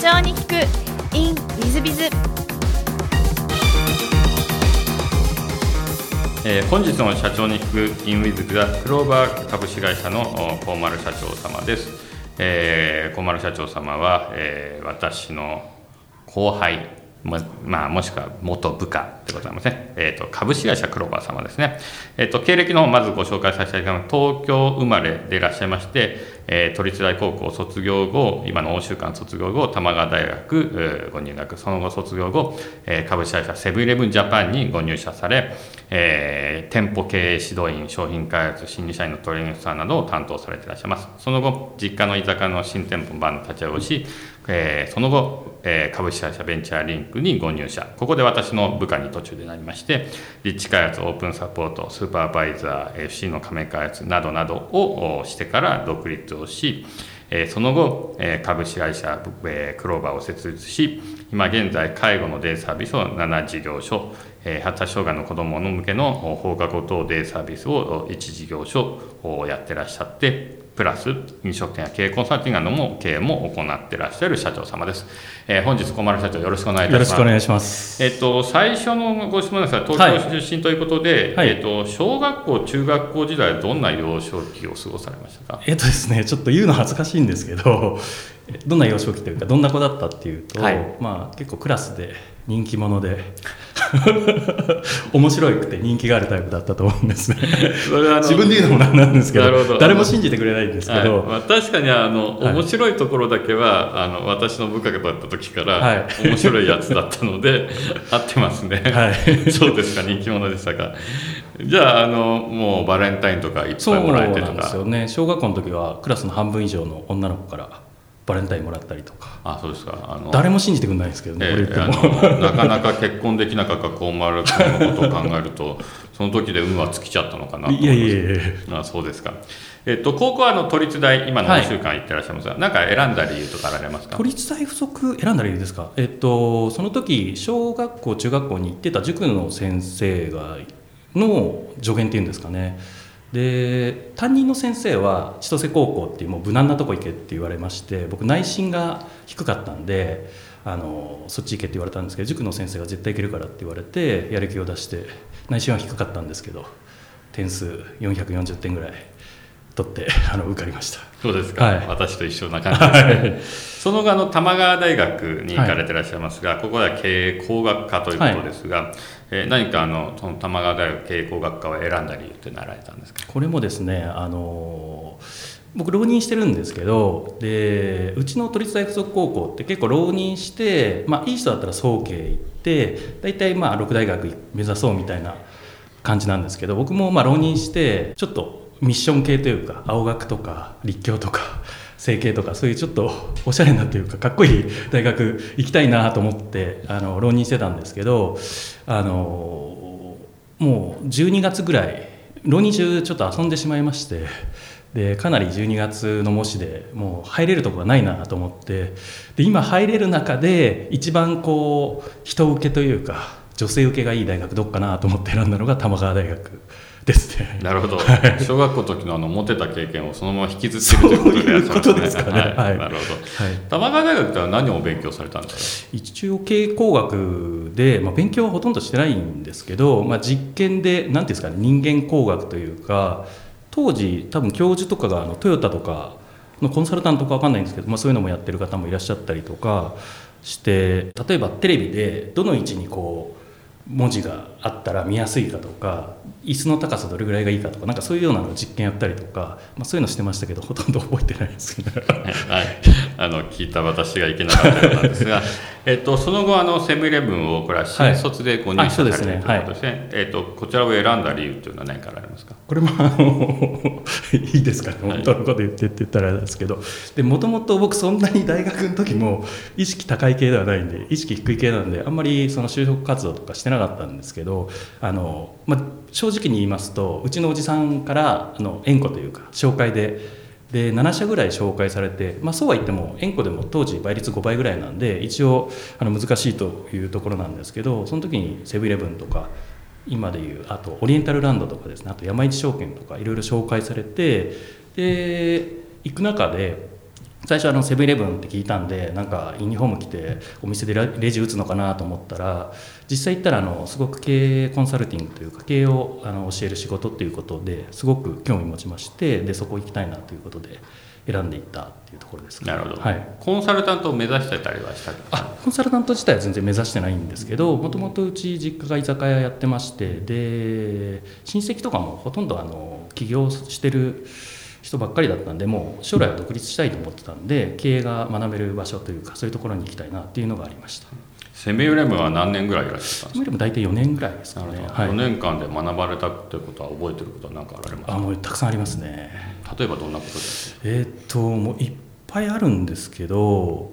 長に聞く in ウィズビズえー本日の社長に聞くインウィズはクローバー株式会社のお高丸社長様です、えー、高丸社長様は、えー私の後輩ままあ、もしくは元部下でございますね、えー、と株式会社クローバー様ですね、えー、と経歴のまずご紹介させていただきます。東京生まれでいらっしゃいまして、えー都立大高校卒業後今の欧州館卒業後玉川大学、えご入学。その後卒業後、えー株式会社セブンイレブンジャパンにご入社され、えー店舗経営指導員商品開発新入社員のトレーニングスターなどを担当されていらっしゃいます。その後実家の居酒屋の新店舗版立ち上げをし、えーその後、えー株式会社ベンチャーリンクにご入社。ここで私の部下に途中でなりまして立地開発オープンサポートスーパーバイザー FC の加盟開発などなどをしてから独立をしえその後、え株式会社、えクローバーを設立し、今現在、介護のデイサービスを7事業所、え発達障害の子どもの向けの放課後等デイサービスを1事業所をやってらっしゃって、プラス飲食店や経営コンサルティングなども経営も行ってらっしゃる社長様です。えー本日、小丸社長、よろしくお願いいたします。よろしくお願いします。えっと、最初のご質問ですが、東京出身ということで、はいえっと、小学校、中学校時代、どんな幼少期を過ごされましたか？えっとですね、ちょっと言うの恥ずかしいんですけど、どんな幼少期というか、どんな子だったっていうと、はいまあ結構クラスで人気者で、面白くて人気があるタイプだったと思うんですね。それは自分で言うのもなんなんですけどなるほど。誰も信じてくれないんですけど、はい。まあ、確かにあの、はい。面白いところだけはあの私の部下だった時から、はい。面白いやつだったので 合ってますね、はい。そうですか人気者でしたか。じゃああのもうバレンタインとかいっぱいもらえてとなんですかよね。小学校の時はクラスの半分以上の女の子からバレンタインもらったりとか、あそうですか。あの誰も信じてくれないんですけどね、え俺言ってえも。あのなかなか結婚できなかった高丸君のことを考えると その時で運は尽きちゃったのかなと思います。いやいやいやあそうですか。えっと、高校はあの都立大、今の2週間行ってらっしゃいますが、なんか選んだ理由とかあられますか？都立大附属選んだ理由ですか、えっと、その時小学校中学校に行ってた塾の先生がの助言っていうんですかねで担任の先生は千歳高校っていうもう無難なとこ行けって言われまして僕内心が低かったんであのそっち行けって言われたんですけど塾の先生が絶対行けるからって言われてやる気を出して内心は低かったんですけど点数440点ぐらい。取ってあの受かりました。そうですか、はい。私と一緒な感じですね。その後あの、玉川大学に行かれてらっしゃいますが、ここでは経営工学科ということですが、えー何かあのその玉川大学経営工学科を選んだ理由ってなられたんですか？これもですねあの僕浪人してるんですけどでうちの都立大附属高校って結構浪人して、まあ、いい人だったら早慶行って大体まあ六大学目指そうみたいな感じなんですけど僕もまあ浪人してちょっとミッション系というか青学とか立教とか整形とかそういうちょっと おしゃれなというかかっこいい 大学行きたいなと思ってあの浪人してたんですけどあのもう12月ぐらい浪人中ちょっと遊んでしまいましてでかなり12月の模試でもう入れるとこがないなと思ってで今入れる中で一番こう人受けというか女性受けがいい大学どっかなと思って選んだのが玉川大学。ですね。なるほど、小学校の時のあのモテた経験をそのまま引きずってるということでいらっしゃるんそういうことですかね。はい。はい。なるほど。はい玉川大学では何を勉強されたんですか？一応経営工学で、まあ、勉強はほとんどしてないんですけど、まあ、実験で何ていうんですかね人間工学というか当時多分教授とかがあのトヨタとかのコンサルタントか分かんないんですけど、まあ、そういうのもやってる方もいらっしゃったりとかして例えばテレビでどの位置にこう文字があったら見やすいかとか椅子の高さどれぐらいがいいかとかなんかそういうようなの実験やったりとか、まあ、そういうのしてましたけどほとんど覚えてないですけど。はい、あの聞いた私がいけなかったようなんですが、えっと、その後あのセブンイレブンをこれは新卒でご入社されるということですね,、えっと、こちらを選んだ理由というのは何かありますか？これもあの いいですかね。本当のこと言ってって言ったらあれですけど。もともと僕そんなに大学の時も意識高い系ではないんで意識低い系なんであんまりその就職活動とかしてなかったんですけどあの、まあ、正直に言いますとうちのおじさんからあの縁故というか紹介でで7社ぐらい紹介されて、まあ、そうは言っても円弧でも当時倍率5倍ぐらいなんで一応あの難しいというところなんですけどその時にセブンイレブンとか今でいうあとオリエンタルランドとかですねあと山一証券とかいろいろ紹介されてで行く中で最初あのセブンイレブンって聞いたんでなんかユニフォーム着てお店でレジ打つのかなと思ったら実際行ったらあのすごく経営コンサルティングというか経営をあの教える仕事っていうことですごく興味持ちましてでそこ行きたいなということで選んでいったっていうところですなるほど、はい、コンサルタントを目指してたりはしたあコンサルタント自体は全然目指してないんですけどもともとうち実家が居酒屋やってましてで親戚とかもほとんどあの起業してる人ばっかりだったんでもう将来は独立したいと思ってたんで経営が学べる場所というかそういうところに行きたいなっていうのがありました。セブンイレブンは何年ぐらいいらっしゃったんですか？大体4年ぐらいですかね、はい、4年間で学ばれたってことは覚えてることは何かあられますか？あもうたくさんありますね。例えばどんなことですか？えー、っともういっぱいあるんですけど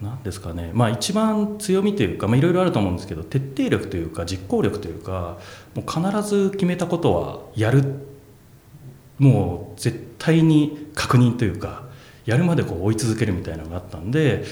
何ですかね。まあ一番強みというかいろいろあると思うんですけど徹底力というか実行力というかもう必ず決めたことはやるもう絶対に確認というかやるまでこう追い続けるみたいなのがあったんで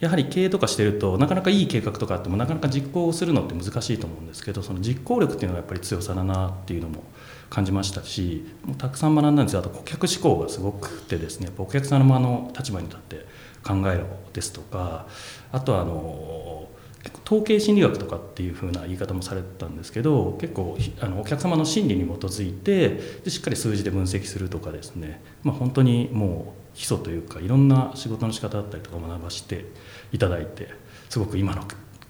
やはり経営とかしてるとなかなかいい計画とかあってもなかなか実行するのって難しいと思うんですけどその実行力っていうのがやっぱり強さだなっていうのも感じましたしもうたくさん学んだんですよ。あと顧客志向がすごくてですねやっぱお客様の立場に立って考えろですとかあとはあの統計心理学とかっていう風な言い方もされてたんですけど結構あのお客様の心理に基づいてでしっかり数字で分析するとかですね、まあ、本当にもう基礎というかいろんな仕事の仕方だったりとか学ばせていただいてすごく今の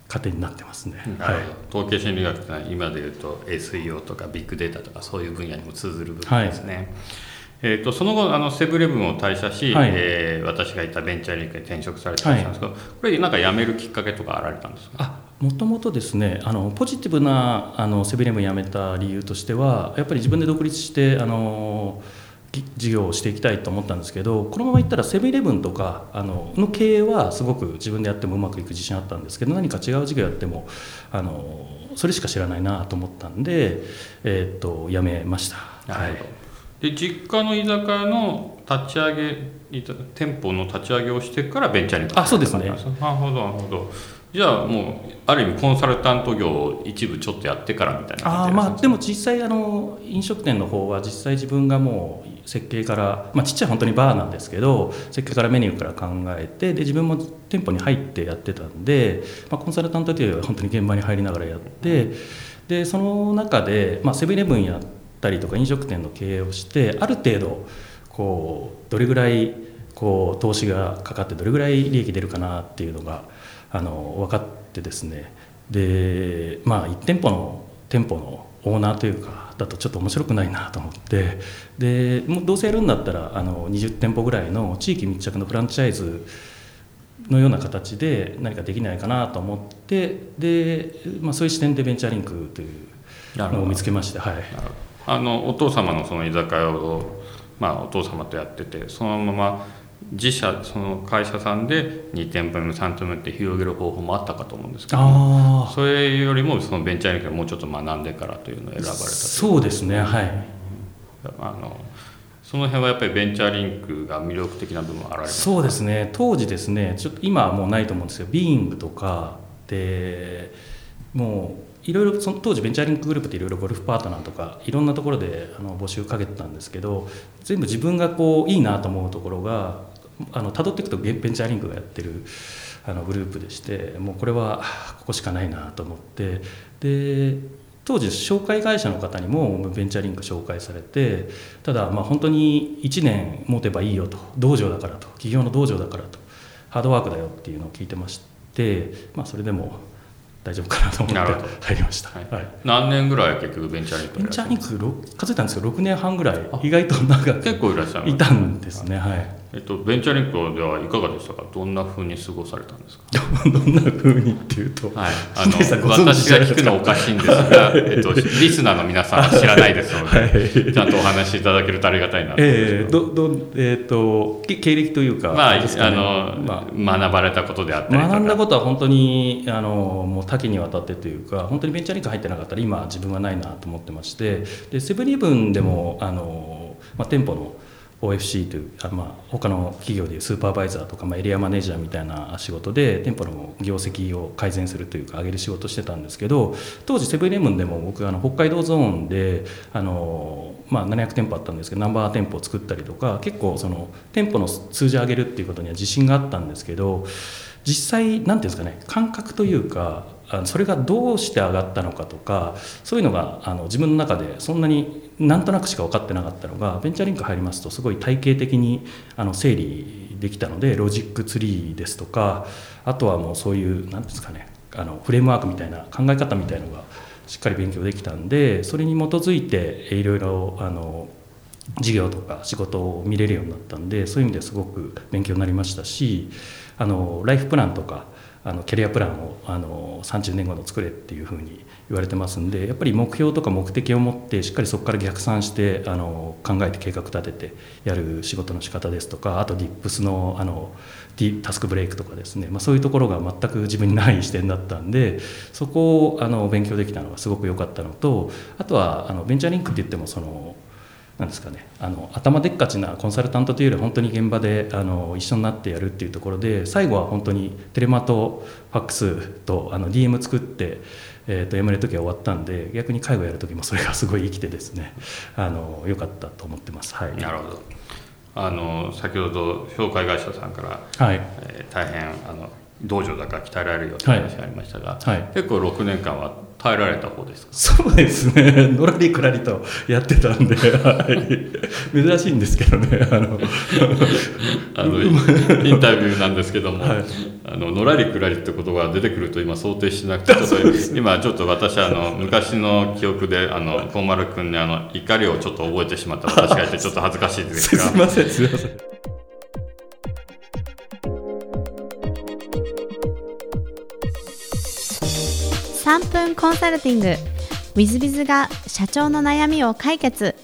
糧になってますね、はい、統計心理学ってのは今でいうと SEO とかビッグデータとかそういう分野にも通ずる部分ですね。はいえーと、その後あのセブンイレブンを退社し、はい、えー、私がいたベンチャーリンクに転職されてたんですけど、はい、これなんか辞めるきっかけとかあられたんですか？もともとですねあのポジティブなあのセブンイレブン辞めた理由としてはやっぱり自分で独立してあの事業をしていきたいと思ったんですけどこのままいったらセブンイレブンとかあのの経営はすごく自分でやってもうまくいく自信あったんですけど何か違う事業やってもあのそれしか知らないなと思ったんで、えー、っと辞めました。はいで実家の居酒屋の立ち上げ店舗の立ち上げをしてからベンチャーにあそうですね。なるほどなるほど。じゃあもうある意味コンサルタント業を一部ちょっとやってからみたいなあまあでも実際あの飲食店の方は実際自分がもう設計から、まあ、ちっちゃい本当にバーなんですけど設計からメニューから考えてで自分も店舗に入ってやってたんで、まあ、コンサルタントというよりは本当に現場に入りながらやってでその中で、まあ、セブンイレブンやったりとか飲食店の経営をしてある程度こうどれぐらいこう投資がかかってどれぐらい利益出るかなっていうのがあの分かってですね。でまあ1店舗の店舗のオーナーというかだとちょっと面白くないなと思ってでもうどうせやるんだったらあの20店舗ぐらいの地域密着のフランチャイズのような形で何かできないかなと思ってで、まあ、そういう視点でベンチャーリンクというのを見つけまして、はい、あのお父様のその居酒屋を、まあ、お父様とやっててそのまま自社その会社さんで2店舗目3店舗目って広げる方法もあったかと思うんですけどそれよりもそのベンチャーリンクもうちょっと学んでからというのを選ばれたそうですねはい。あのその辺はやっぱりベンチャーリンクが魅力的な部分あられそうですね。当時ですねちょっと今はもうないと思うんですけどビーイングとかでもういろいろその当時ベンチャーリンクグループっていろいろゴルフパートナーとかいろんなところであの募集かけてたんですけど全部自分がこういいなと思うところがあの辿っていくとベンチャーリンクがやってるあのグループでしてもうこれはここしかないなと思ってで当時紹介会社の方にもベンチャーリンク紹介されてただまあ本当に1年持てばいいよと道場だからと企業の道場だからとハードワークだよっていうのを聞いてまして、まあ、それでも大丈夫かなと思って入りました、はい、何年ぐらい結局ベンチャーリンクベンチャーリンク数えたんですけど6年半ぐらい。意外と長く結構いらっしゃるいたんですね。はいえっと、ベンチャーリンクではいかがでしたか？どんなふうに過ごされたんですか？どんなふうにっていうと、はい、あの 私が聞くのおかしいんですが、えっと、リスナーの皆さんは知らないですので、はい、ちゃんとお話しいただけるとありがたいなと。えー、どどえーと、経歴というか、まあ、ね、あの、まあ、学ばれたことであったり学んだことは本当にあのもう多岐にわたってというか本当にベンチャーリンク入ってなかったら今自分はないなと思ってましてでセブンイレブンでもあの、まあ、店舗の OFC というあ、まあ、他の企業でいうスーパーバイザーとか、まあ、エリアマネージャーみたいな仕事で店舗の業績を改善するというか上げる仕事してたんですけど当時セブンイレブンでも僕あの北海道ゾーンであの、まあ、700店舗あったんですけどナンバーワン店舗を作ったりとか結構その店舗の数字を上げるっていうことには自信があったんですけど実際何ていうんですかね感覚というかあのそれがどうして上がったのかとかそういうのがあの自分の中でそんなになんとなくしか分かってなかったのがベンチャーリンク入りますとすごい体系的にあの整理できたのでロジックツリーですとかあとはもうそういう何ですかねあのフレームワークみたいな考え方みたいのがしっかり勉強できたんでそれに基づいていろいろあの事業とか仕事を見れるようになったんでそういう意味ですごく勉強になりましたしあのライフプランとかあのキャリアプランをあの30年後の作れっていうふうに言われてますんでやっぱり目標とか目的を持ってしっかりそこから逆算してあの考えて計画立ててやる仕事の仕方ですとかあと DIPS のあのタスクブレイクとかですね、まあ、そういうところが全く自分にない視点だったんでそこをあの勉強できたのがすごく良かったのとあとはあのベンチャーリンクって言ってもそのなんですかね。あの頭でっかちなコンサルタントというより本当に現場であの一緒になってやるっていうところで最後は本当にテレマとファックスとあの DM 作って、えー、と辞める時は終わったんで逆に介護やる時もそれがすごい生きてですねあの良かったと思ってます。はい、なるほど。あの先ほど紹介会社さんから、はい。えー、大変あの道場だから鍛えられるよって話がありましたが、はい。はい、結構6年間は耐えられた方ですか？そうですね。のらりくらりとやってたんで、はい、珍しいんですけどねあの。あのインタビューなんですけども、はい、あののらりくらりって言葉が出てくると今想定しなくてちょっと今ちょっと私あの昔の記憶であの小丸君にあの怒りをちょっと覚えてしまった私がいてちょっと恥ずかしいですが。すみませんすみません3分コンサルティング。w i z b i z が社長の悩みを解決。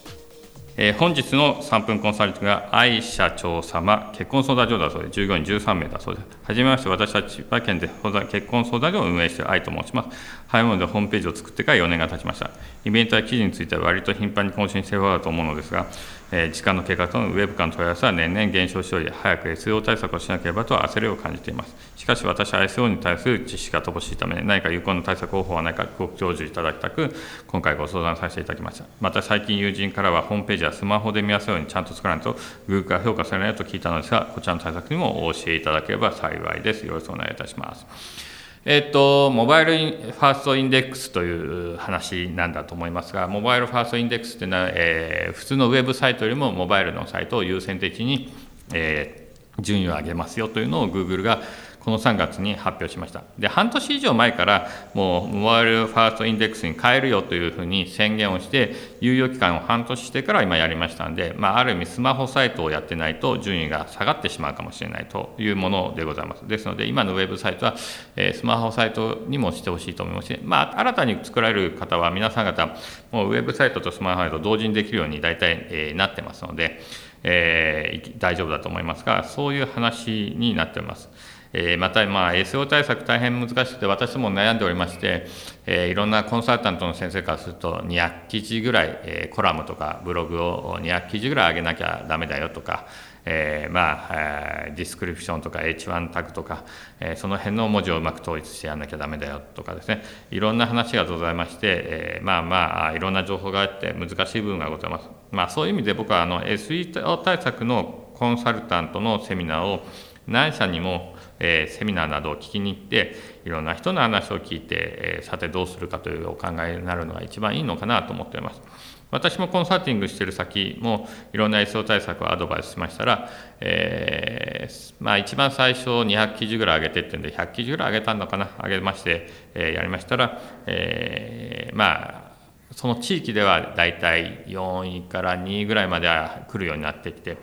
えー、本日の3分コンサルティングは愛社長様結婚相談所だそうで従業員13名だそうです。はじめまして私は千葉県で結婚相談所を運営している愛と申します。早いものでホームページを作ってから4年が経ちました。イベントや記事については割と頻繁に更新しているだと思うのですが時間の経過とのウェブ間の問い合わせは年々減少しており、早く SEO 対策をしなければと焦りを感じています。しかし私は SO に対する知識が乏しいため、何か有効な対策方法はないかご教授いただきたく、今回ご相談させていただきました。また最近友人からはホームページやスマホで見やすいようにちゃんと作らないと Google から評価されないと聞いたのですが、こちらの対策にもお教えいただければ幸いです。よろしくお願いいたします。えっと、モバイルファーストインデックスという話なんだと思いますが、モバイルファーストインデックスというのは、えー、普通のウェブサイトよりもモバイルのサイトを優先的に、えー、順位を上げますよというのを Google がこの3月に発表しました。で、半年以上前から、もう、モバイルファーストインデックスに変えるよというふうに宣言をして、猶予期間を半年してから今やりましたんで、まあ、ある意味スマホサイトをやってないと順位が下がってしまうかもしれないというものでございます。ですので、今のウェブサイトは、え、スマホサイトにもしてほしいと思いますし、まあ、新たに作られる方は皆さん方、もうウェブサイトとスマホサイト同時にできるように大体、え、なってますので、えー、大丈夫だと思いますが、そういう話になっております。えまた、まあ、SEO 対策大変難しくて、私も悩んでおりまして、えいろんなコンサルタントの先生からすると、200記事ぐらい、えコラムとかブログを200記事ぐらい上げなきゃダメだよとか、えー、まあ、ディスクリプションとか H1 タグとか、えー、その辺の文字をうまく統一してやらなきゃダメだよとかですね、いろんな話がございまして、えー、まあまあ、いろんな情報があって難しい部分がございます。まあ、そういう意味で僕はあの SE 対策のコンサルタントのセミナーを何社にもえー、セミナーなどを聞きに行っていろんな人の話を聞いて、えー、さてどうするかというお考えになるのが一番いいのかなと思っております。私もコンサルティングしている先もいろんな SEO 対策をアドバイスしましたら、えー、まあ、一番最初200記事ぐらい上げてってんで100記事ぐらい上げたのかな？上げまして、えやりましたら、えまあその地域ではだいたい4位から2位ぐらいまでは来るようになってきて、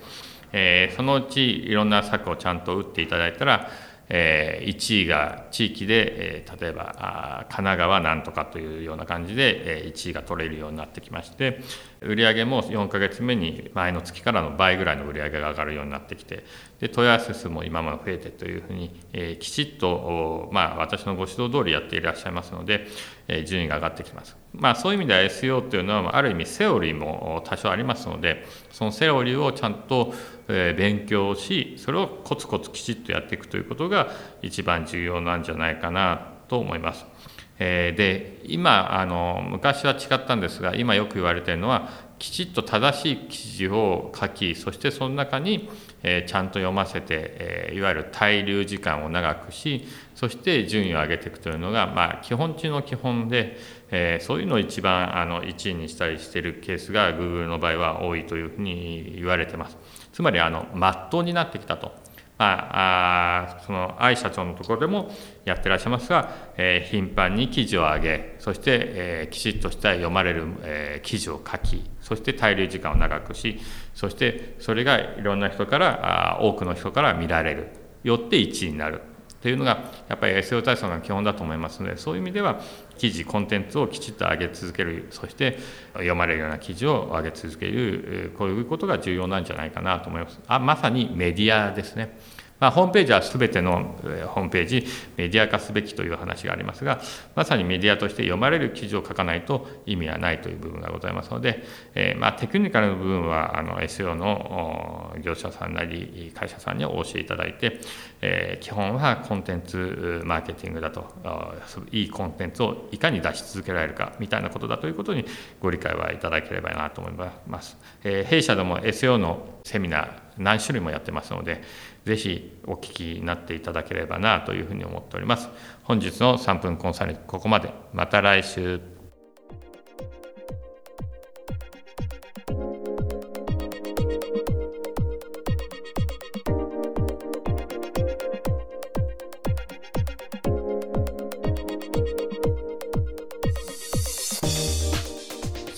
え、そのうちいろんな策をちゃんと打っていただいたら、え、1位が地域で、え、例えば神奈川なんとかというような感じで、え、1位が取れるようになってきまして、売上も4ヶ月目に前の月からの倍ぐらいの売上が上がるようになってきてで問い合わせ数も今まで増えてというふうに、え、きちっと、まあ、私のご指導通りやっていらっしゃいますので、順位が上がってきます、まあ、そういう意味では SEO というのはある意味セオリーも多少ありますのでそのセオリーをちゃんと、勉強しそれをコツコツきちっとやっていくということが一番重要なんじゃないかなと思います。で今あの昔は違ったんですが今よく言われているのはきちっと正しい記事を書きそしてその中に、えちゃんと読ませて、えいわゆる滞留時間を長くしそして順位を上げていくというのが、まあ、基本中の基本で、えそういうのを一番あの1位にしたりしているケースが Google の場合は多いというふうに言われてます。つまりあの真っ当になってきたと。まあ、その愛社長のところでもやってらっしゃいますが、えー、頻繁に記事を上げそして、えー、きちっとした読まれる、えー、記事を書きそして滞留時間を長くしそしてそれがいろんな人からあ多くの人から見られる。よって1位になる。というのがやっぱり SEO 対策の基本だと思いますのでそういう意味では記事コンテンツをきちっと上げ続けるそして読まれるような記事を上げ続けるこういうことが重要なんじゃないかなと思います。あまさにメディアですね。まあ、ホームページは全てのホームページメディア化すべきという話がありますがまさにメディアとして読まれる記事を書かないと意味はないという部分がございますので、えー、まあテクニカルの部分はあの SEO の業者さんなり会社さんにお教えいただいて、えー、基本はコンテンツマーケティングだといいコンテンツをいかに出し続けられるかみたいなことだということにご理解はいただければなと思います。えー、弊社でも SEO のセミナー何種類もやってますので、ぜひお聞きになっていただければなというふうに思っております。本日の3分コンサルここまで。また来週。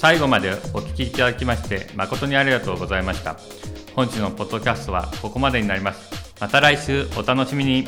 最後までお聞きいただきまして誠にありがとうございました。本日のポッドキャストはここまでになります。また来週お楽しみに。